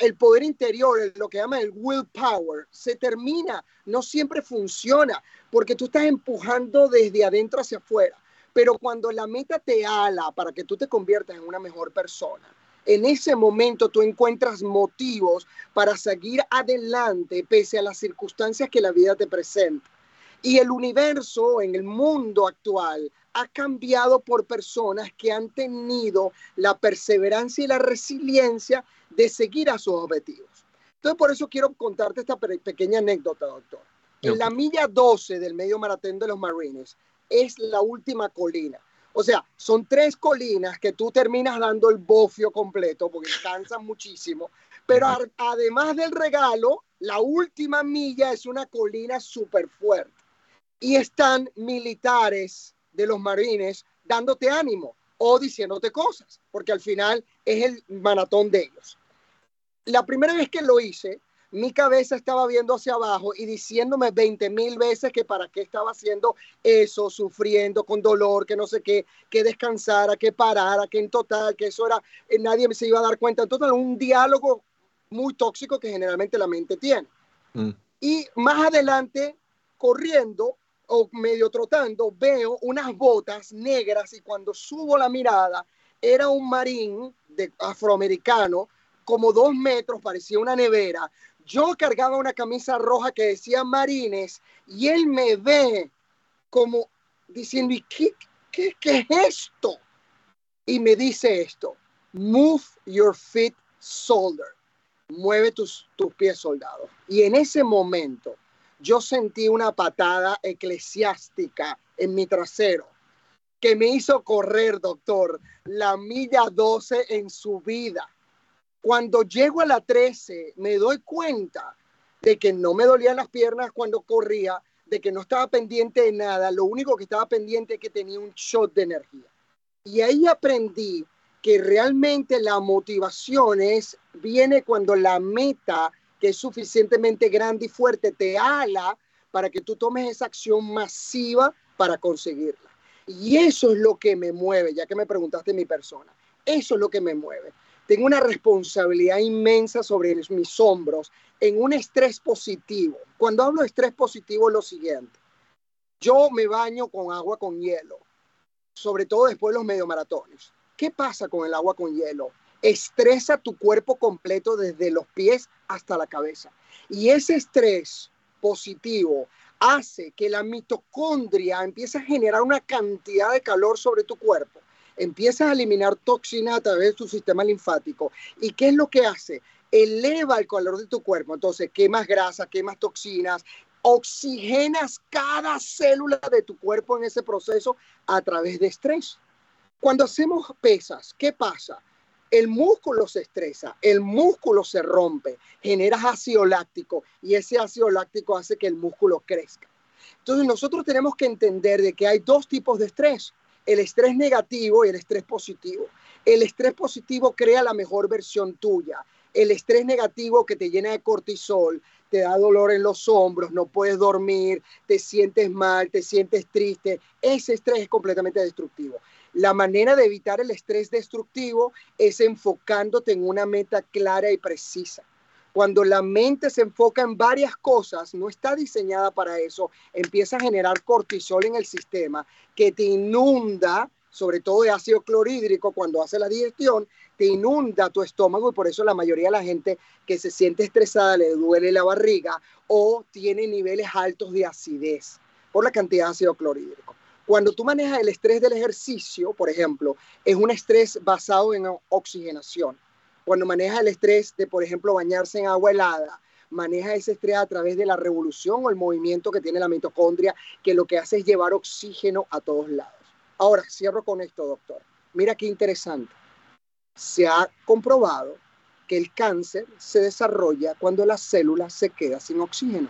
el poder interior, lo que llama el willpower, se termina, no siempre funciona, porque tú estás empujando desde adentro hacia afuera. Pero cuando la meta te ala para que tú te conviertas en una mejor persona, en ese momento tú encuentras motivos para seguir adelante pese a las circunstancias que la vida te presenta. Y el universo en el mundo actual ha cambiado por personas que han tenido la perseverancia y la resiliencia de seguir a sus objetivos. Entonces, por eso quiero contarte esta pequeña anécdota, doctor. En la milla 12 del medio maratón de los Marines, es la última colina. O sea, son tres colinas que tú terminas dando el bofio completo porque cansan muchísimo. Pero además del regalo, la última milla es una colina súper fuerte. Y están militares de los marines dándote ánimo o diciéndote cosas, porque al final es el maratón de ellos. La primera vez que lo hice, mi cabeza estaba viendo hacia abajo y diciéndome 20 mil veces que para qué estaba haciendo eso, sufriendo con dolor, que no sé qué, que descansara, que parara, que en total, que eso era, eh, nadie se iba a dar cuenta. Entonces, un diálogo muy tóxico que generalmente la mente tiene. Mm. Y más adelante, corriendo o medio trotando, veo unas botas negras y cuando subo la mirada, era un marín de afroamericano, como dos metros, parecía una nevera, yo cargaba una camisa roja que decía Marines y él me ve como diciendo, ¿y qué, qué, es esto? Y me dice esto, move your feet, soldier. Mueve tus, tus pies, soldado. Y en ese momento yo sentí una patada eclesiástica en mi trasero que me hizo correr, doctor, la milla 12 en su vida. Cuando llego a la 13, me doy cuenta de que no me dolían las piernas cuando corría, de que no estaba pendiente de nada, lo único que estaba pendiente es que tenía un shot de energía. Y ahí aprendí que realmente la motivación es, viene cuando la meta, que es suficientemente grande y fuerte, te ala para que tú tomes esa acción masiva para conseguirla. Y eso es lo que me mueve, ya que me preguntaste mi persona. Eso es lo que me mueve. Tengo una responsabilidad inmensa sobre mis hombros en un estrés positivo. Cuando hablo de estrés positivo es lo siguiente. Yo me baño con agua con hielo, sobre todo después de los mediomaratones. ¿Qué pasa con el agua con hielo? Estresa tu cuerpo completo desde los pies hasta la cabeza. Y ese estrés positivo hace que la mitocondria empiece a generar una cantidad de calor sobre tu cuerpo. Empiezas a eliminar toxinas a través de tu sistema linfático. ¿Y qué es lo que hace? Eleva el calor de tu cuerpo. Entonces, quemas grasa, quemas toxinas, oxigenas cada célula de tu cuerpo en ese proceso a través de estrés. Cuando hacemos pesas, ¿qué pasa? El músculo se estresa, el músculo se rompe, generas ácido láctico y ese ácido láctico hace que el músculo crezca. Entonces nosotros tenemos que entender de que hay dos tipos de estrés, el estrés negativo y el estrés positivo. El estrés positivo crea la mejor versión tuya. El estrés negativo que te llena de cortisol, te da dolor en los hombros, no puedes dormir, te sientes mal, te sientes triste. Ese estrés es completamente destructivo. La manera de evitar el estrés destructivo es enfocándote en una meta clara y precisa. Cuando la mente se enfoca en varias cosas, no está diseñada para eso, empieza a generar cortisol en el sistema que te inunda, sobre todo de ácido clorhídrico cuando hace la digestión, te inunda tu estómago y por eso la mayoría de la gente que se siente estresada le duele la barriga o tiene niveles altos de acidez por la cantidad de ácido clorhídrico. Cuando tú manejas el estrés del ejercicio, por ejemplo, es un estrés basado en oxigenación. Cuando manejas el estrés de, por ejemplo, bañarse en agua helada, maneja ese estrés a través de la revolución o el movimiento que tiene la mitocondria, que lo que hace es llevar oxígeno a todos lados. Ahora, cierro con esto, doctor. Mira qué interesante. Se ha comprobado que el cáncer se desarrolla cuando la célula se queda sin oxígeno.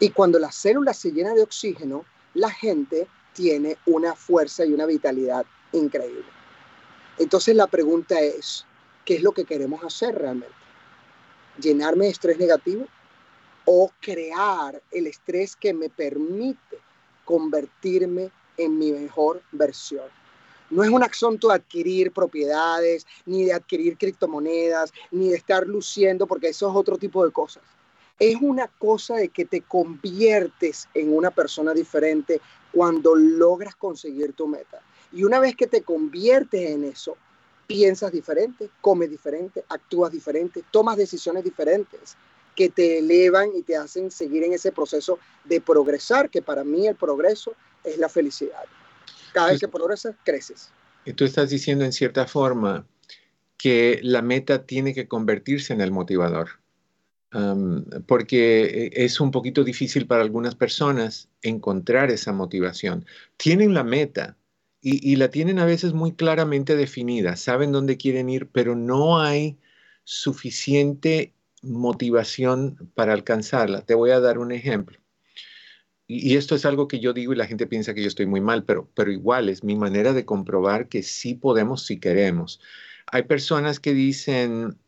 Y cuando la célula se llena de oxígeno, la gente tiene una fuerza y una vitalidad increíble. Entonces la pregunta es, ¿qué es lo que queremos hacer realmente? ¿Llenarme de estrés negativo o crear el estrés que me permite convertirme en mi mejor versión? No es un asunto de adquirir propiedades, ni de adquirir criptomonedas, ni de estar luciendo, porque eso es otro tipo de cosas es una cosa de que te conviertes en una persona diferente cuando logras conseguir tu meta. Y una vez que te conviertes en eso, piensas diferente, comes diferente, actúas diferente, tomas decisiones diferentes que te elevan y te hacen seguir en ese proceso de progresar, que para mí el progreso es la felicidad. Cada vez que progresas, creces. Y tú estás diciendo en cierta forma que la meta tiene que convertirse en el motivador porque es un poquito difícil para algunas personas encontrar esa motivación. Tienen la meta y, la tienen a veces muy claramente definida, saben dónde quieren ir, pero no hay suficiente motivación para alcanzarla. Te voy a dar un ejemplo. Y, esto es algo que yo digo y la gente piensa que yo estoy muy mal, pero, pero igual es mi manera de comprobar que sí podemos si queremos. Hay personas que dicen,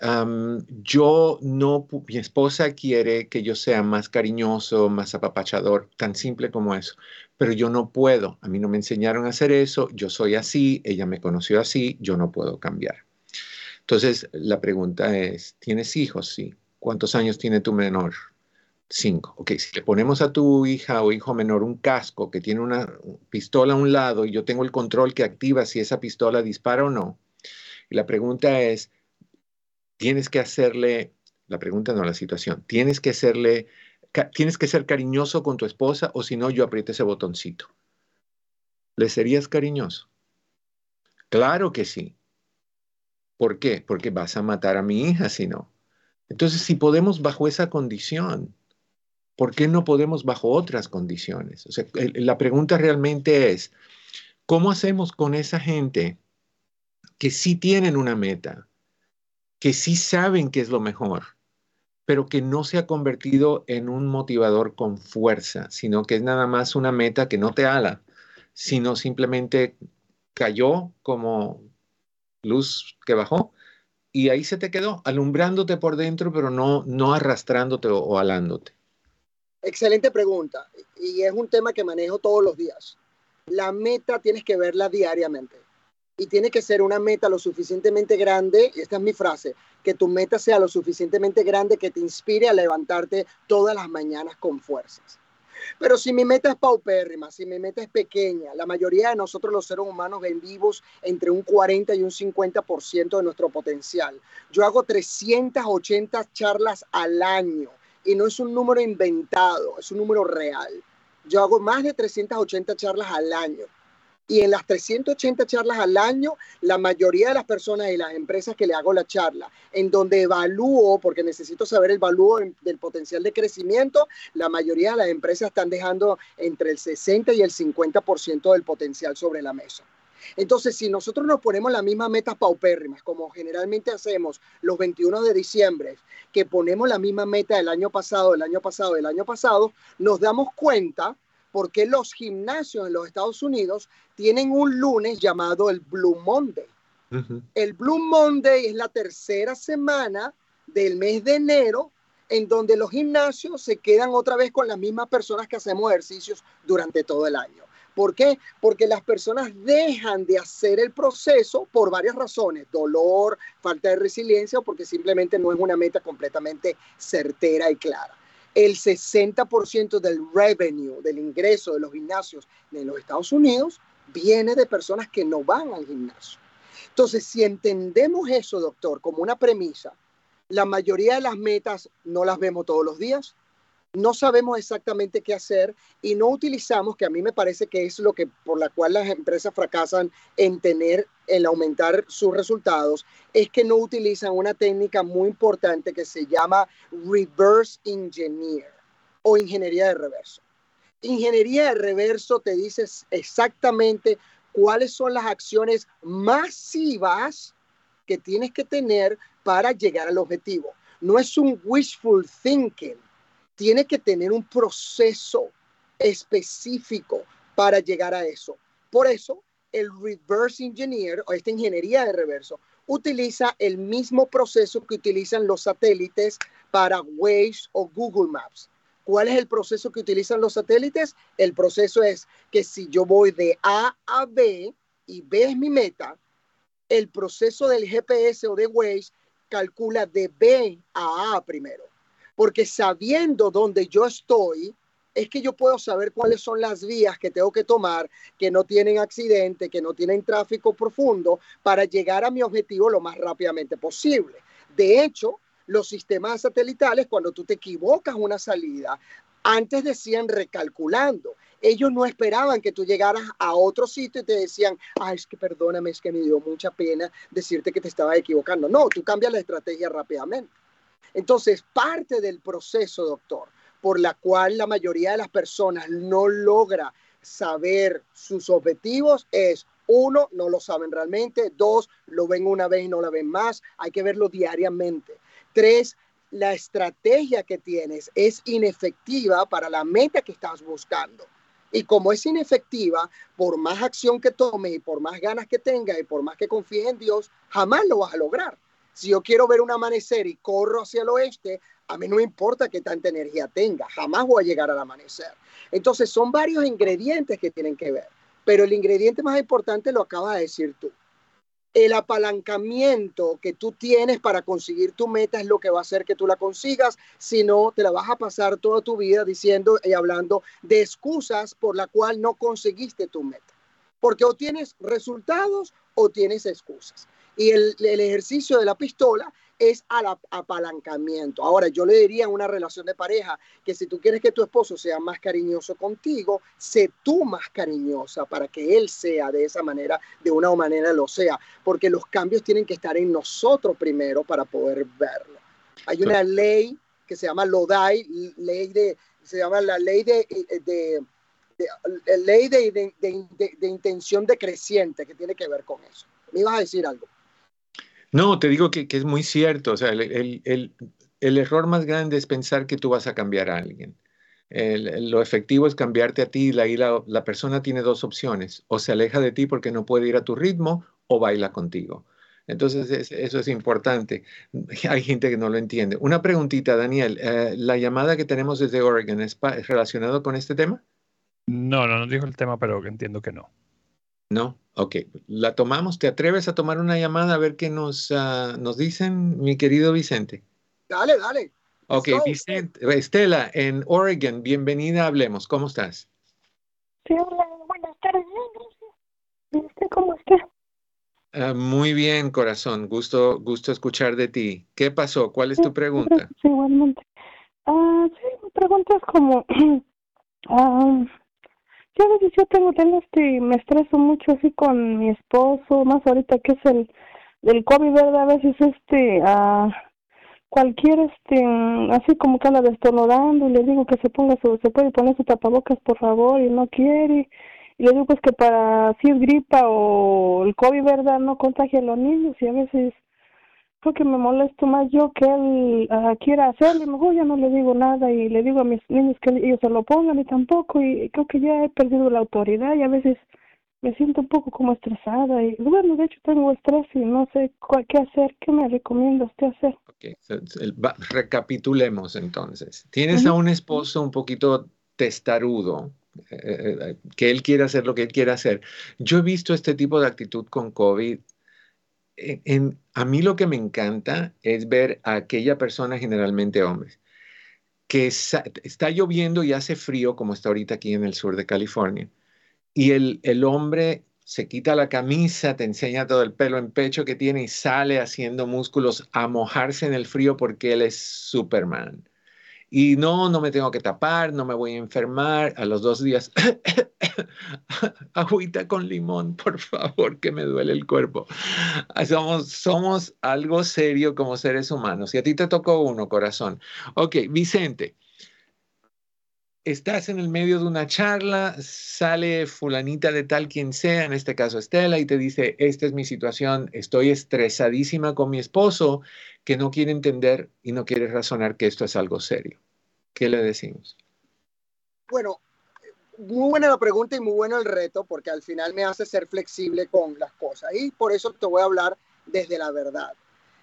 yo no, mi esposa quiere que yo sea más cariñoso, más apapachador, tan simple como eso, pero yo no puedo, a mí no me enseñaron a hacer eso, yo soy así, ella me conoció así, yo no puedo cambiar. Entonces, la pregunta es, ¿tienes hijos? Sí. ¿Cuántos años tiene tu menor? Cinco. Ok, si le ponemos a tu hija o hijo menor un casco que tiene una pistola a un lado y yo tengo el control que activa si esa pistola dispara o no, y la pregunta es, tienes que hacerle, la pregunta no la situación, tienes que hacerle, tienes que ser cariñoso con tu esposa o si no yo aprieto ese botoncito. ¿Le serías cariñoso? Claro que sí. ¿Por qué? Porque vas a matar a mi hija si no. Entonces, si podemos bajo esa condición, ¿por qué no podemos bajo otras condiciones? O sea, la pregunta realmente es, ¿cómo hacemos con esa gente que sí tienen una meta, que sí saben qué es lo mejor, pero que no se ha convertido en un motivador con fuerza, sino que es nada más una meta que no te ala, sino simplemente cayó como luz que bajó y ahí se te quedó, alumbrándote por dentro, pero no, no arrastrándote o, alándote. Excelente pregunta y es un tema que manejo todos los días. La meta tienes que verla diariamente y tiene que ser una meta lo suficientemente grande, esta es mi frase, que tu meta sea lo suficientemente grande que te inspire a levantarte todas las mañanas con fuerzas. Pero si mi meta es paupérrima, si mi meta es pequeña, la mayoría de nosotros los seres humanos ven vivos entre un 40 y un 50% de nuestro potencial. Yo hago 380 charlas al año y no es un número inventado, es un número real. Yo hago más de 380 charlas al año. Y en las 380 charlas al año, la mayoría de las personas y las empresas que le hago la charla, en donde evalúo, porque necesito saber el valor del potencial de crecimiento, la mayoría de las empresas están dejando entre el 60 y el 50% del potencial sobre la mesa. Entonces, si nosotros nos ponemos las mismas metas paupérrimas, como generalmente hacemos los 21 de diciembre, que ponemos la misma meta del año pasado, del año pasado, del año pasado, nos damos cuenta por qué los gimnasios en los Estados Unidos tienen un lunes llamado el Blue Monday. El Blue Monday es la tercera semana del mes de enero en donde los gimnasios se quedan otra vez con las mismas personas que hacemos ejercicios durante todo el año. ¿Por qué? Porque las personas dejan de hacer el proceso por varias razones, dolor, falta de resiliencia o porque simplemente no es una meta completamente certera y clara el 60% del revenue, del ingreso de los gimnasios de los Estados Unidos, viene de personas que no van al gimnasio. Entonces, si entendemos eso, doctor, como una premisa, la mayoría de las metas no las vemos todos los días, no sabemos exactamente qué hacer y no utilizamos, que a mí me parece que es lo que por la cual las empresas fracasan en tener, en aumentar sus resultados, es que no utilizan una técnica muy importante que se llama reverse engineer o ingeniería de reverso. Ingeniería de reverso te dice exactamente cuáles son las acciones masivas que tienes que tener para llegar al objetivo. No es un wishful thinking tiene que tener un proceso específico para llegar a eso. Por eso, el reverse engineer o esta ingeniería de reverso utiliza el mismo proceso que utilizan los satélites para Waze o Google Maps. ¿Cuál es el proceso que utilizan los satélites? El proceso es que si yo voy de A a B y B es mi meta, el proceso del GPS o de Waze calcula de B a A primero porque sabiendo dónde yo estoy, es que yo puedo saber cuáles son las vías que tengo que tomar, que no tienen accidente, que no tienen tráfico profundo, para llegar a mi objetivo lo más rápidamente posible. De hecho, los sistemas satelitales, cuando tú te equivocas una salida, antes decían recalculando. Ellos no esperaban que tú llegaras a otro sitio y te decían, ay, es que perdóname, es que me dio mucha pena decirte que te estaba equivocando. No, tú cambias la estrategia rápidamente. Entonces, parte del proceso, doctor, por la cual la mayoría de las personas no logra saber sus objetivos es, uno, no lo saben realmente, dos, lo ven una vez y no la ven más, hay que verlo diariamente. Tres, la estrategia que tienes es inefectiva para la meta que estás buscando. Y como es inefectiva, por más acción que tome y por más ganas que tenga y por más que confíes en Dios, jamás lo vas a lograr. Si yo quiero ver un amanecer y corro hacia el oeste, a mí no importa qué tanta energía tenga, jamás voy a llegar al amanecer. Entonces son varios ingredientes que tienen que ver, pero el ingrediente más importante lo acabas de decir tú. El apalancamiento que tú tienes para conseguir tu meta es lo que va a hacer que tú la consigas, si no te la vas a pasar toda tu vida diciendo y hablando de excusas por la cual no conseguiste tu meta. Porque o tienes resultados o tienes excusas. Y el, ejercicio de la pistola es al apalancamiento. Ahora, yo le diría en una relación de pareja que si tú quieres que tu esposo sea más cariñoso contigo, sé tú más cariñosa para que él sea de esa manera, de una manera lo sea, porque los cambios tienen que estar en nosotros primero para poder verlo. Hay una ley que se llama LODAI, ley de, se llama la ley de, de, ley de, de, intención decreciente que tiene que ver con eso. ¿Me ibas a decir algo? No, te digo que, es muy cierto. O sea, el, error más grande es pensar que tú vas a cambiar a alguien. lo efectivo es cambiarte a ti. La, la, la persona tiene dos opciones. O se aleja de ti porque no puede ir a tu ritmo o baila contigo. Entonces, eso es importante. Hay gente que no lo entiende. Una preguntita, Daniel. Eh, ¿La llamada que tenemos desde Oregon es, relacionado con este tema? No, no, no dijo el tema, pero entiendo que no. No, ok. La tomamos. ¿Te atreves a tomar una llamada a ver qué nos, ah, nos dicen, mi querido Vicente? Dale, dale. Ok, Vicente, Estela, en Oregon, bienvenida, hablemos. ¿Cómo estás? Sí, hola, buenas tardes. ¿Cómo estás? Ah, muy bien, corazón. Gusto, gusto escuchar de ti. ¿Qué pasó? ¿Cuál es tu pregunta? Sí, igualmente. Ah, sí, mi pregunta es como, ya a veces yo tengo este, me estreso mucho así con mi esposo, más ahorita que es el del COVID, ¿verdad? A veces este, ah, cualquier este, así como que anda destornudando y le digo que se ponga su, se puede poner su tapabocas por favor y no quiere y le digo pues que para si es gripa o el COVID, ¿verdad? No contagia a los niños y a veces que me molesto más yo que él uh, quiera hacerlo y mejor ya no le digo nada y le digo a mis niños que ellos se lo pongan y tampoco y creo que ya he perdido la autoridad y a veces me siento un poco como estresada y bueno, de hecho tengo estrés y no sé qué hacer. ¿Qué me recomienda usted hacer? Okay. recapitulemos entonces. Tienes a un esposo un poquito testarudo, eh, eh, que él quiere hacer lo que él quiere hacer. Yo he visto este tipo de actitud con COVID. En, a mí lo que me encanta es ver a aquella persona, generalmente hombres, que está lloviendo y hace frío, como está ahorita aquí en el sur de California, y el, el hombre se quita la camisa, te enseña todo el pelo en pecho que tiene y sale haciendo músculos a mojarse en el frío porque él es Superman. Y no, no me tengo que tapar, no me voy a enfermar. A los dos días, agüita con limón, por favor, que me duele el cuerpo. Somos, somos algo serio como seres humanos. Y a ti te tocó uno, corazón. Ok, Vicente estás en el medio de una charla, sale fulanita de tal quien sea, en este caso Estela, y te dice, esta es mi situación, estoy estresadísima con mi esposo, que no quiere entender y no quiere razonar que esto es algo serio. ¿Qué le decimos? Bueno, muy buena la pregunta y muy bueno el reto, porque al final me hace ser flexible con las cosas. Y por eso te voy a hablar desde la verdad.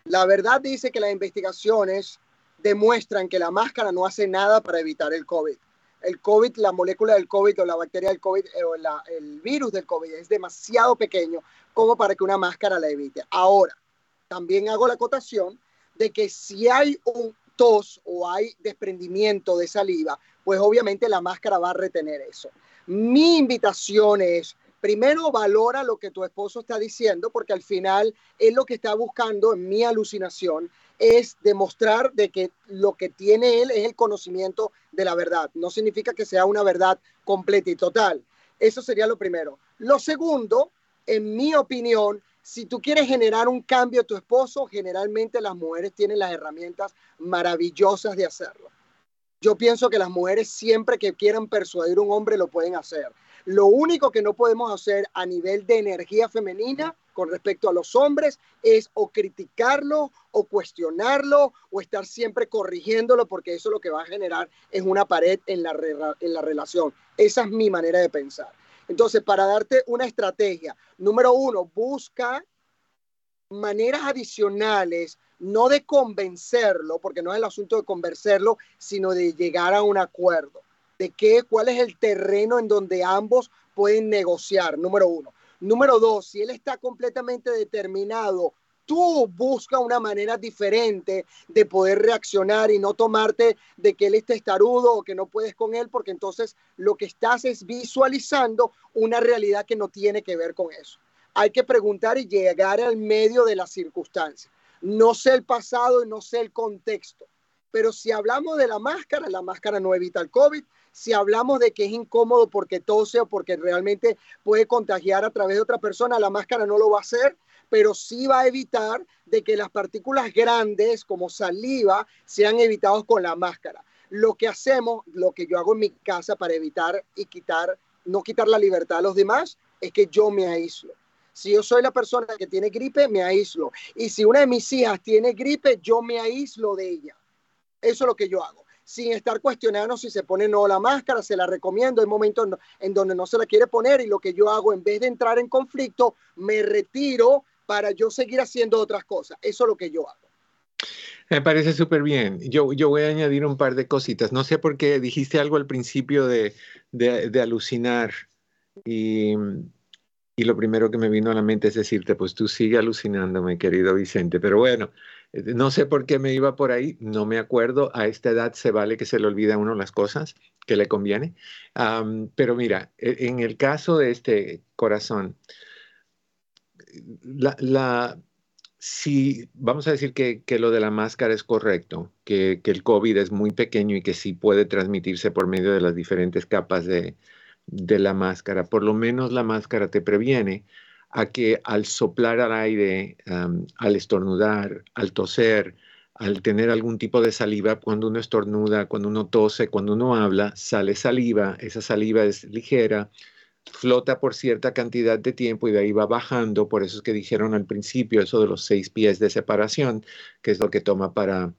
La verdad dice que las investigaciones demuestran que la máscara no hace nada para evitar el COVID el COVID, la molécula del COVID o la bacteria del COVID o el virus del COVID es demasiado pequeño como para que una máscara la evite. Ahora, también hago la acotación de que si hay un tos o hay desprendimiento de saliva, pues obviamente la máscara va a retener eso. Mi invitación es, primero valora lo que tu esposo está diciendo, porque al final es lo que está buscando en mi alucinación, es demostrar de que lo que tiene él es el conocimiento de la verdad. No significa que sea una verdad completa y total. Eso sería lo primero. Lo segundo, en mi opinión, si tú quieres generar un cambio a tu esposo, generalmente las mujeres tienen las herramientas maravillosas de hacerlo. Yo pienso que las mujeres siempre que quieran persuadir a un hombre lo pueden hacer. Lo único que no podemos hacer a nivel de energía femenina con respecto a los hombres es o criticarlo o cuestionarlo o estar siempre corrigiéndolo porque eso lo que va a generar es una pared en la, en la relación. Esa es mi manera de pensar. Entonces, para darte una estrategia, número uno, busca maneras adicionales, no de convencerlo, porque no es el asunto de convencerlo, sino de llegar a un acuerdo, de qué, cuál es el terreno en donde ambos pueden negociar, número uno. Número dos, si él está completamente determinado, tú busca una manera diferente de poder reaccionar y no tomarte de que él esté estarudo o que no puedes con él, porque entonces lo que estás es visualizando una realidad que no tiene que ver con eso. Hay que preguntar y llegar al medio de las circunstancias. No sé el pasado y no sé el contexto, pero si hablamos de la máscara, la máscara no evita el COVID, si hablamos de que es incómodo porque tose o porque realmente puede contagiar a través de otra persona, la máscara no lo va a hacer, pero sí va a evitar de que las partículas grandes como saliva sean evitados con la máscara. Lo que hacemos, lo que yo hago en mi casa para evitar y quitar, no quitar la libertad a los demás, es que yo me aíslo. Si yo soy la persona que tiene gripe, me aíslo. Y si una de mis hijas tiene gripe, yo me aíslo de ella Eso es lo que yo hago sin estar cuestionando si se pone o no la máscara, se la recomiendo, hay momentos en donde no se la quiere poner y lo que yo hago en vez de entrar en conflicto, me retiro para yo seguir haciendo otras cosas. Eso es lo que yo hago. Me parece súper bien. Yo, yo voy a añadir un par de cositas. No sé por qué dijiste algo al principio de, de, alucinar y, y, lo primero que me vino a la mente es decirte, pues tú sigue alucinándome, querido Vicente. Pero bueno, no sé por qué me iba por ahí, no me acuerdo. A esta edad se vale que se le olvida a uno las cosas que le conviene. pero mira, e, en el caso de este corazón, la, si vamos a decir que, lo de la máscara es correcto, que, el COVID es muy pequeño y que sí puede transmitirse por medio de las diferentes capas de, la máscara, por lo menos la máscara te previene a que al soplar al aire, al estornudar, al toser, al tener algún tipo de saliva, cuando uno estornuda, cuando uno tose, cuando uno habla, sale saliva, esa saliva es ligera, flota por cierta cantidad de tiempo y de ahí va bajando, por eso es que dijeron al principio eso de los seis pies de separación, que es lo que toma para,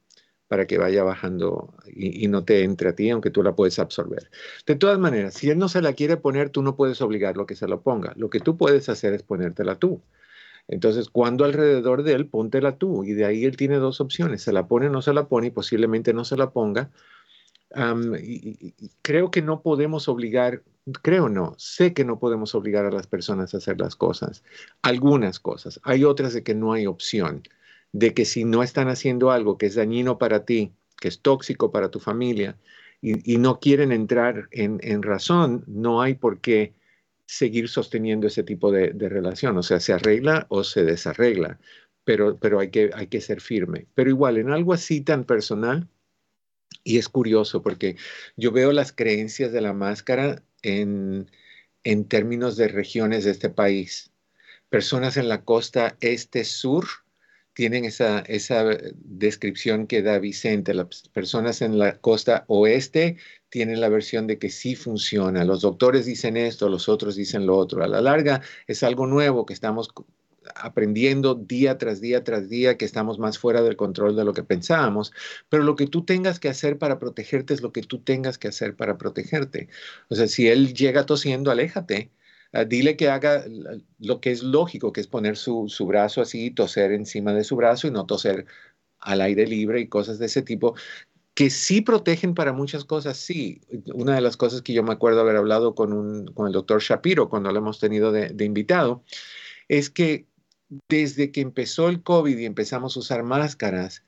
para que vaya bajando y, no te entre a ti, aunque tú la puedes absorber. De todas maneras, si él no se la quiere poner, tú no puedes obligarlo a que se lo ponga. Lo que tú puedes hacer es ponértela tú. Entonces, cuando alrededor de él, póntela tú. Y de ahí él tiene dos opciones. Se la pone o no se la pone y posiblemente no se la ponga. Creo que no podemos obligar creo no, sé que no podemos obligar a las personas a hacer las cosas, algunas cosas, hay otras de que no hay opción, de que si no están haciendo algo que es dañino para ti, que es tóxico para tu familia, y, no quieren entrar en, razón, no hay por qué seguir sosteniendo ese tipo de, relación, o sea, se arregla o se desarregla, pero, pero hay, que, hay que ser firme. Pero igual, en algo así tan personal, y es curioso porque yo veo las creencias de la máscara en, términos de regiones de este país. Personas en la costa este-sur tienen esa, esa descripción que da Vicente. Las personas en la costa oeste tienen la versión de que sí funciona. Los doctores dicen esto, los otros dicen lo otro. A la larga es algo nuevo que estamos aprendiendo día tras día tras día que estamos más fuera del control de lo que pensábamos, pero lo que tú tengas que hacer para protegerte es lo que tú tengas que hacer para protegerte. O sea, si él llega tosiendo, aléjate. Ah, dile que haga lo que es lógico, que es poner su, su brazo así, toser encima de su brazo y no toser al aire libre y cosas de ese tipo, que sí protegen para muchas cosas, sí. Una de las cosas que yo me acuerdo haber hablado con, un, con el doctor Shapiro cuando lo hemos tenido de, de invitado, es que desde que empezó el COVID y empezamos a usar máscaras,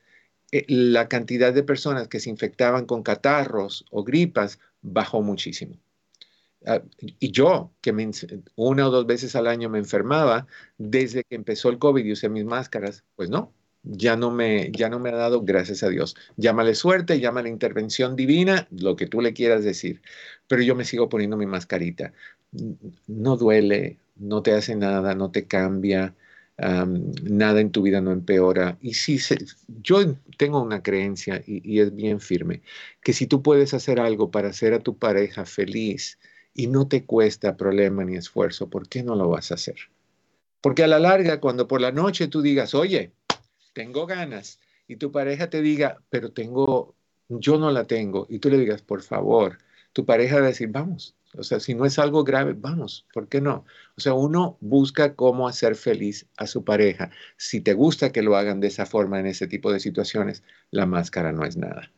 eh, la cantidad de personas que se infectaban con catarros o gripas bajó muchísimo. Ah, y yo, que una o dos veces al año me enfermaba, desde que empezó el COVID y usé mis máscaras, pues no, ya no me, ya no me ha dado, gracias a Dios. Llámale suerte, llámale intervención divina, lo que tú le quieras decir. Pero yo me sigo poniendo mi mascarita. No duele, no te hace nada, no te cambia nada en tu vida no empeora. Y si yo tengo una creencia y, es bien firme, que si tú puedes hacer algo para hacer a tu pareja feliz y no te cuesta problema ni esfuerzo, ¿por qué no lo vas a hacer? Porque a la larga, cuando por la noche tú digas, oye, tengo ganas, y tu pareja te diga, pero tengo, yo no la tengo, y tú le digas, por favor, tu pareja va a decir, vamos, o sea, si no es algo grave, vamos, ¿por qué no? O sea, uno busca cómo hacer feliz a su pareja. Si te gusta que lo hagan de esa forma en ese tipo de situaciones, la máscara no es nada.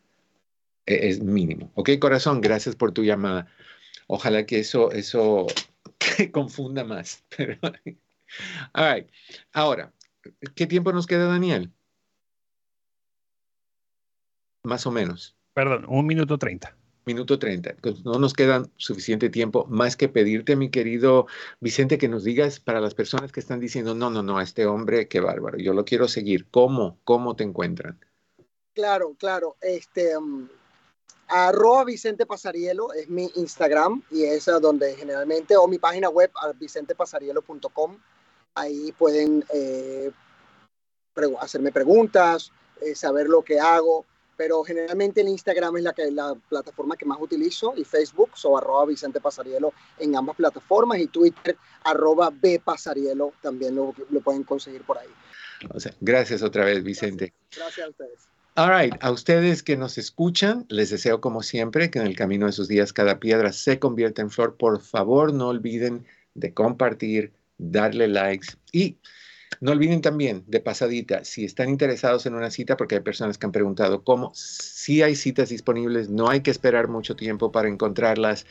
E, es mínimo. Ok, corazón, gracias por tu llamada. Ojalá que eso, eso confunda más. Pero, all Ahora, ¿qué tiempo nos queda, Daniel? Más o menos. Perdón, un minuto treinta minuto 30. Pues, no nos queda suficiente tiempo más que pedirte, mi querido Vicente, que nos digas para las personas que están diciendo, no, no, no, a este hombre, qué bárbaro, yo lo quiero seguir. ¿Cómo? ¿Cómo te encuentran? Claro, claro. Este, um, arroba Vicente Pasarielo es mi Instagram y es donde generalmente, o mi página web, vicentepasarielo.com. Ahí pueden eh, hacerme preguntas, eh, saber lo que hago pero generalmente el Instagram es la, que, la plataforma que más utilizo y Facebook, so arroba Vicente Pasarielo en ambas plataformas y Twitter arroba B Pasarielo también lo, lo pueden conseguir por ahí. O sea, gracias otra vez, Vicente. Gracias, a ustedes. All right, a ustedes que nos escuchan, les deseo como siempre que en el camino de sus días cada piedra se convierta en flor. Por favor, no olviden de compartir, darle likes y no olviden también, de pasadita, si están interesados en una cita, porque hay personas que han preguntado cómo, si hay citas disponibles, no hay que esperar mucho tiempo para encontrarlas.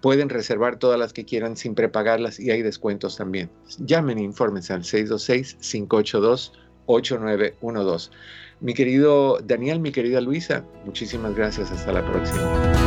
Pueden reservar todas las que quieran sin prepagarlas y hay descuentos también. Llamen e infórmense al 626-582-8912. Mi querido Daniel, mi querida Luisa, muchísimas gracias. Hasta la próxima.